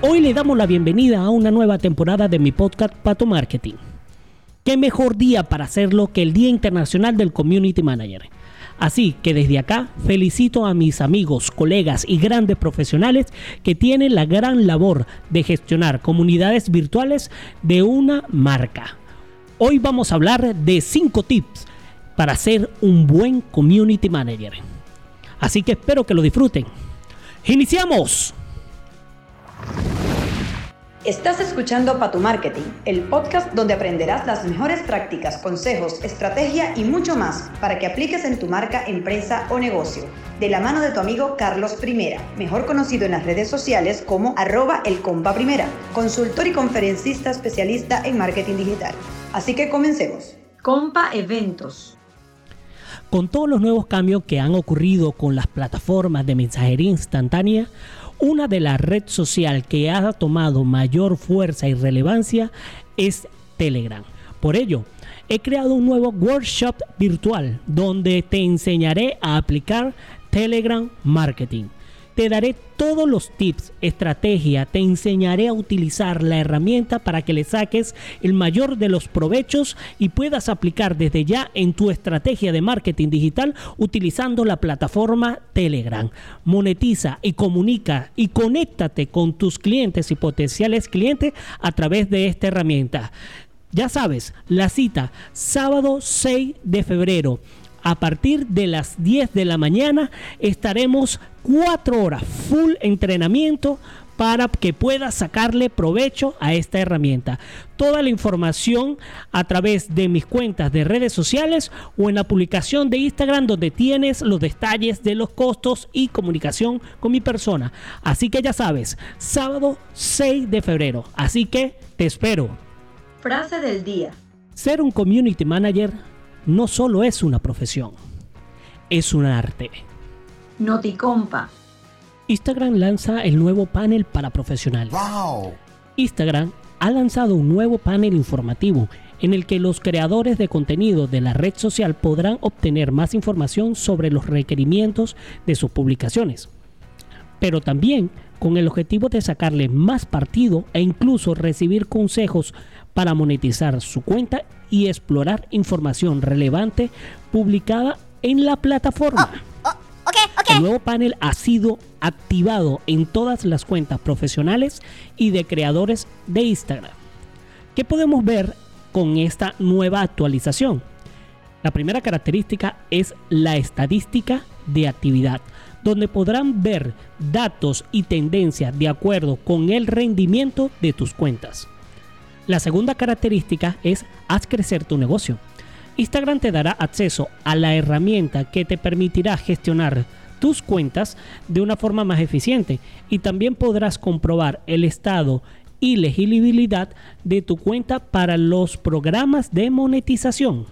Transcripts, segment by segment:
Hoy le damos la bienvenida a una nueva temporada de mi podcast Pato Marketing. ¿Qué mejor día para hacerlo que el Día Internacional del Community Manager? Así que desde acá felicito a mis amigos, colegas y grandes profesionales que tienen la gran labor de gestionar comunidades virtuales de una marca. Hoy vamos a hablar de 5 tips para ser un buen community manager. Así que espero que lo disfruten. ¡Iniciamos! Estás escuchando Patu Marketing, el podcast donde aprenderás las mejores prácticas, consejos, estrategia y mucho más para que apliques en tu marca, empresa o negocio. De la mano de tu amigo Carlos Primera, mejor conocido en las redes sociales como arroba el compa primera, consultor y conferencista especialista en marketing digital. Así que comencemos. Compa Eventos. Con todos los nuevos cambios que han ocurrido con las plataformas de mensajería instantánea, una de las redes social que ha tomado mayor fuerza y relevancia es Telegram. Por ello, he creado un nuevo workshop virtual donde te enseñaré a aplicar Telegram Marketing. Te daré todos los tips, estrategia, te enseñaré a utilizar la herramienta para que le saques el mayor de los provechos y puedas aplicar desde ya en tu estrategia de marketing digital utilizando la plataforma Telegram. Monetiza y comunica y conéctate con tus clientes y potenciales clientes a través de esta herramienta. Ya sabes, la cita sábado 6 de febrero a partir de las 10 de la mañana estaremos 4 horas full entrenamiento para que puedas sacarle provecho a esta herramienta. Toda la información a través de mis cuentas de redes sociales o en la publicación de Instagram donde tienes los detalles de los costos y comunicación con mi persona. Así que ya sabes, sábado 6 de febrero. Así que te espero. Frase del día. Ser un community manager no solo es una profesión, es un arte. Noticompa. Instagram lanza el nuevo panel para profesionales. Instagram ha lanzado un nuevo panel informativo en el que los creadores de contenido de la red social podrán obtener más información sobre los requerimientos de sus publicaciones, pero también con el objetivo de sacarle más partido e incluso recibir consejos para monetizar su cuenta y explorar información relevante publicada en la plataforma. Oh, El nuevo panel ha sido activado en todas las cuentas profesionales y de creadores de Instagram. ¿Qué podemos ver con esta nueva actualización? La primera característica es la estadística de actividad, donde podrán ver datos y tendencias de acuerdo con el rendimiento de tus cuentas. La segunda característica es haz crecer tu negocio. Instagram te dará acceso a la herramienta que te permitirá gestionar tus cuentas de una forma más eficiente y también podrás comprobar el estado y legibilidad de tu cuenta para los programas de monetización.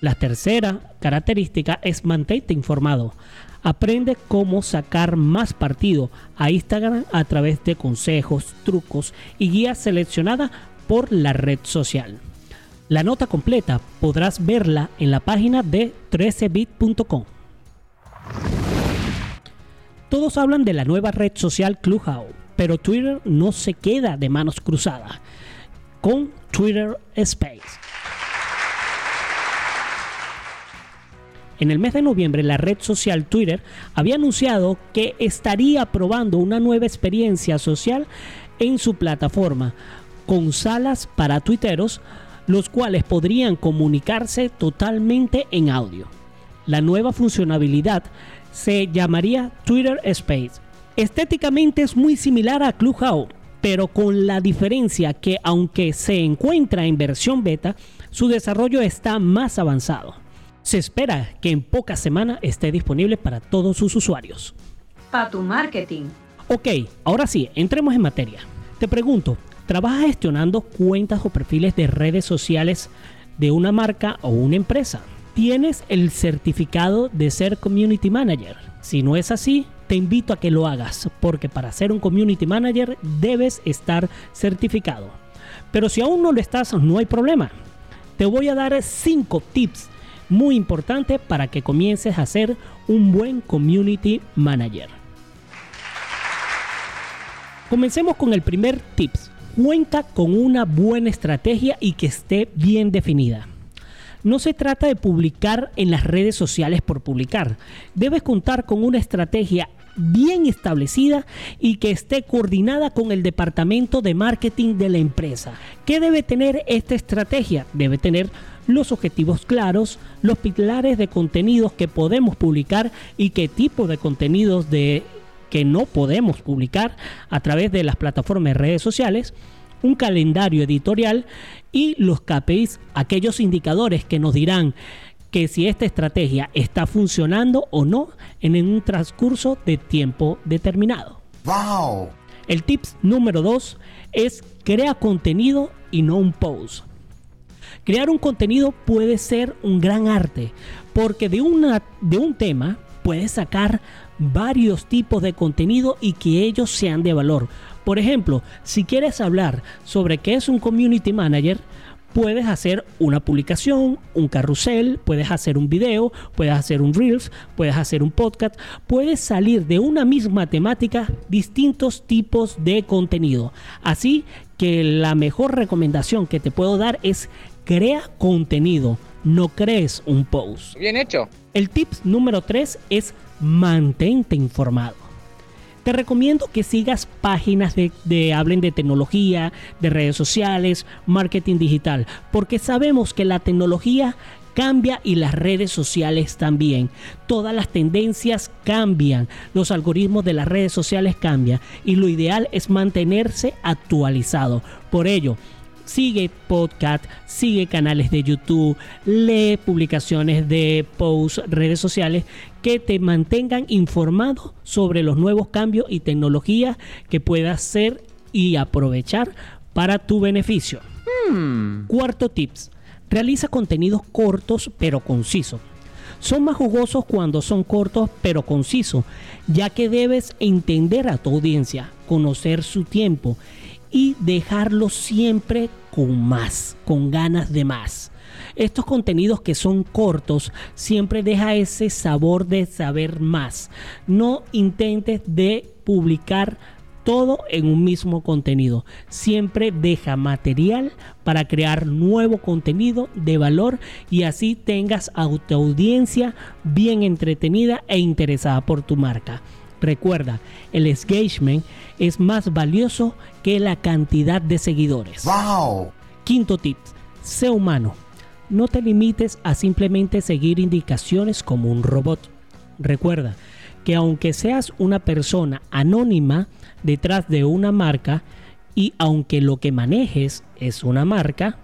La tercera característica es mantente informado. Aprende cómo sacar más partido a Instagram a través de consejos, trucos y guías seleccionadas por la red social. La nota completa podrás verla en la página de 13bit.com. Todos hablan de la nueva red social Clubhouse, pero Twitter no se queda de manos cruzadas con Twitter Space. En el mes de noviembre, la red social Twitter había anunciado que estaría probando una nueva experiencia social en su plataforma, con salas para tuiteros, los cuales podrían comunicarse totalmente en audio. La nueva funcionalidad se llamaría Twitter Space. Estéticamente es muy similar a Clubhouse, pero con la diferencia que aunque se encuentra en versión beta, su desarrollo está más avanzado. Se espera que en pocas semanas esté disponible para todos sus usuarios. Para tu marketing. Ok, ahora sí, entremos en materia. Te pregunto, Trabaja gestionando cuentas o perfiles de redes sociales de una marca o una empresa. Tienes el certificado de ser community manager. Si no es así, te invito a que lo hagas, porque para ser un community manager debes estar certificado. Pero si aún no lo estás, no hay problema. Te voy a dar 5 tips muy importantes para que comiences a ser un buen community manager. Comencemos con el primer tips. Cuenta con una buena estrategia y que esté bien definida. No se trata de publicar en las redes sociales por publicar. Debes contar con una estrategia bien establecida y que esté coordinada con el departamento de marketing de la empresa. ¿Qué debe tener esta estrategia? Debe tener los objetivos claros, los pilares de contenidos que podemos publicar y qué tipo de contenidos de que no podemos publicar a través de las plataformas de redes sociales, un calendario editorial y los KPIs, aquellos indicadores que nos dirán que si esta estrategia está funcionando o no en un transcurso de tiempo determinado. Wow. El tips número 2 es crea contenido y no un post. Crear un contenido puede ser un gran arte porque de, una, de un tema puedes sacar varios tipos de contenido y que ellos sean de valor. Por ejemplo, si quieres hablar sobre qué es un community manager, puedes hacer una publicación, un carrusel, puedes hacer un video, puedes hacer un reels, puedes hacer un podcast, puedes salir de una misma temática distintos tipos de contenido. Así que la mejor recomendación que te puedo dar es crea contenido, no crees un post. Bien hecho. El tips número 3 es mantente informado. Te recomiendo que sigas páginas de, hablen de tecnología, de redes sociales, marketing digital, porque sabemos que la tecnología cambia y las redes sociales también. Todas las tendencias cambian, los algoritmos de las redes sociales cambian y lo ideal es mantenerse actualizado. Por ello, sigue podcast, sigue canales de YouTube, lee publicaciones de posts, redes sociales que te mantengan informado sobre los nuevos cambios y tecnologías que puedas hacer y aprovechar para tu beneficio. Hmm. Cuarto tips. Realiza contenidos cortos pero concisos. Son más jugosos cuando son cortos pero concisos, ya que debes entender a tu audiencia, conocer su tiempo y dejarlo siempre con más, con ganas de más. Estos contenidos que son cortos siempre deja ese sabor de saber más. No intentes de publicar todo en un mismo contenido. Siempre deja material para crear nuevo contenido de valor y así tengas a tu audiencia bien entretenida e interesada por tu marca. Recuerda, el engagement es más valioso que la cantidad de seguidores. Wow. Quinto tip, sé humano. No te limites a simplemente seguir indicaciones como un robot. Recuerda que aunque seas una persona anónima detrás de una marca y aunque lo que manejes es una marca,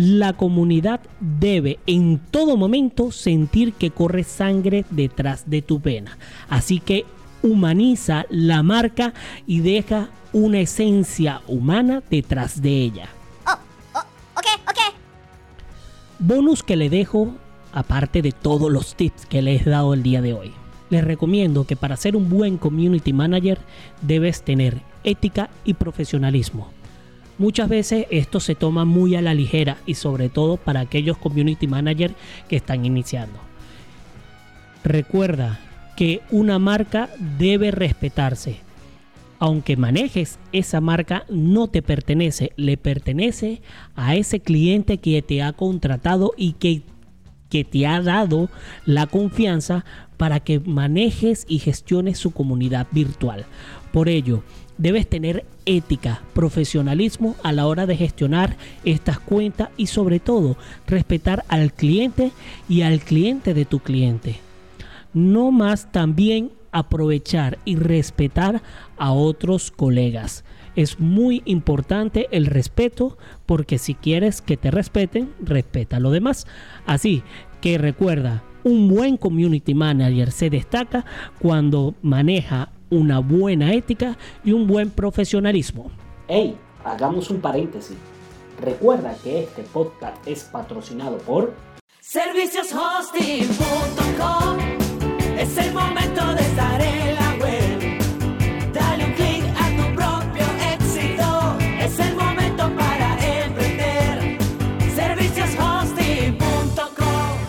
la comunidad debe en todo momento sentir que corre sangre detrás de tu pena. Así que humaniza la marca y deja una esencia humana detrás de ella. Oh, oh, Bonus que le dejo, aparte de todos los tips que les he dado el día de hoy. Les recomiendo que para ser un buen community manager debes tener ética y profesionalismo. Muchas veces esto se toma muy a la ligera y sobre todo para aquellos community managers que están iniciando. Recuerda que una marca debe respetarse. Aunque manejes esa marca, no te pertenece, le pertenece a ese cliente que te ha contratado y que, que te ha dado la confianza para que manejes y gestiones su comunidad virtual. Por ello, debes tener ética, profesionalismo a la hora de gestionar estas cuentas y sobre todo respetar al cliente y al cliente de tu cliente. No más también aprovechar y respetar a otros colegas. Es muy importante el respeto porque si quieres que te respeten, respeta a lo demás. Así que recuerda, un buen community manager se destaca cuando maneja una buena ética y un buen profesionalismo. Hey, hagamos un paréntesis. Recuerda que este podcast es patrocinado por servicioshosting.com. Es el momento de estar en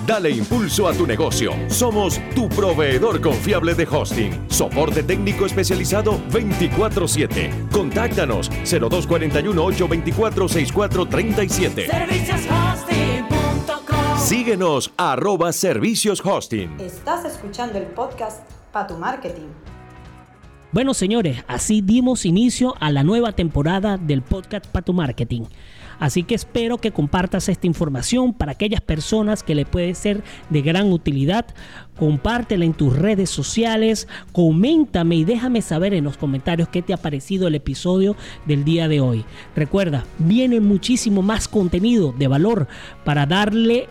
Dale impulso a tu negocio. Somos tu proveedor confiable de hosting. Soporte técnico especializado 24/7. Contáctanos 0241-824-6437. Servicioshosting.com Síguenos arroba servicios hosting. Estás escuchando el podcast para tu marketing. Bueno, señores, así dimos inicio a la nueva temporada del podcast para tu marketing. Así que espero que compartas esta información para aquellas personas que le puede ser de gran utilidad. Compártela en tus redes sociales, coméntame y déjame saber en los comentarios qué te ha parecido el episodio del día de hoy. Recuerda, viene muchísimo más contenido de valor para darle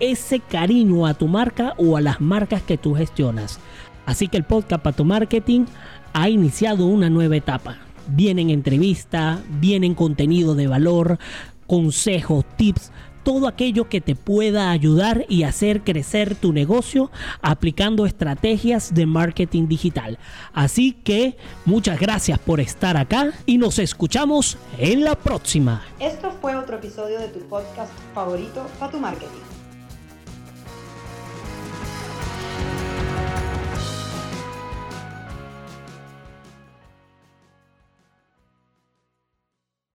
ese cariño a tu marca o a las marcas que tú gestionas. Así que el podcast para tu marketing ha iniciado una nueva etapa. Vienen entrevistas, vienen contenido de valor, consejos, tips, todo aquello que te pueda ayudar y hacer crecer tu negocio aplicando estrategias de marketing digital. Así que muchas gracias por estar acá y nos escuchamos en la próxima. Esto fue otro episodio de tu podcast favorito para tu marketing.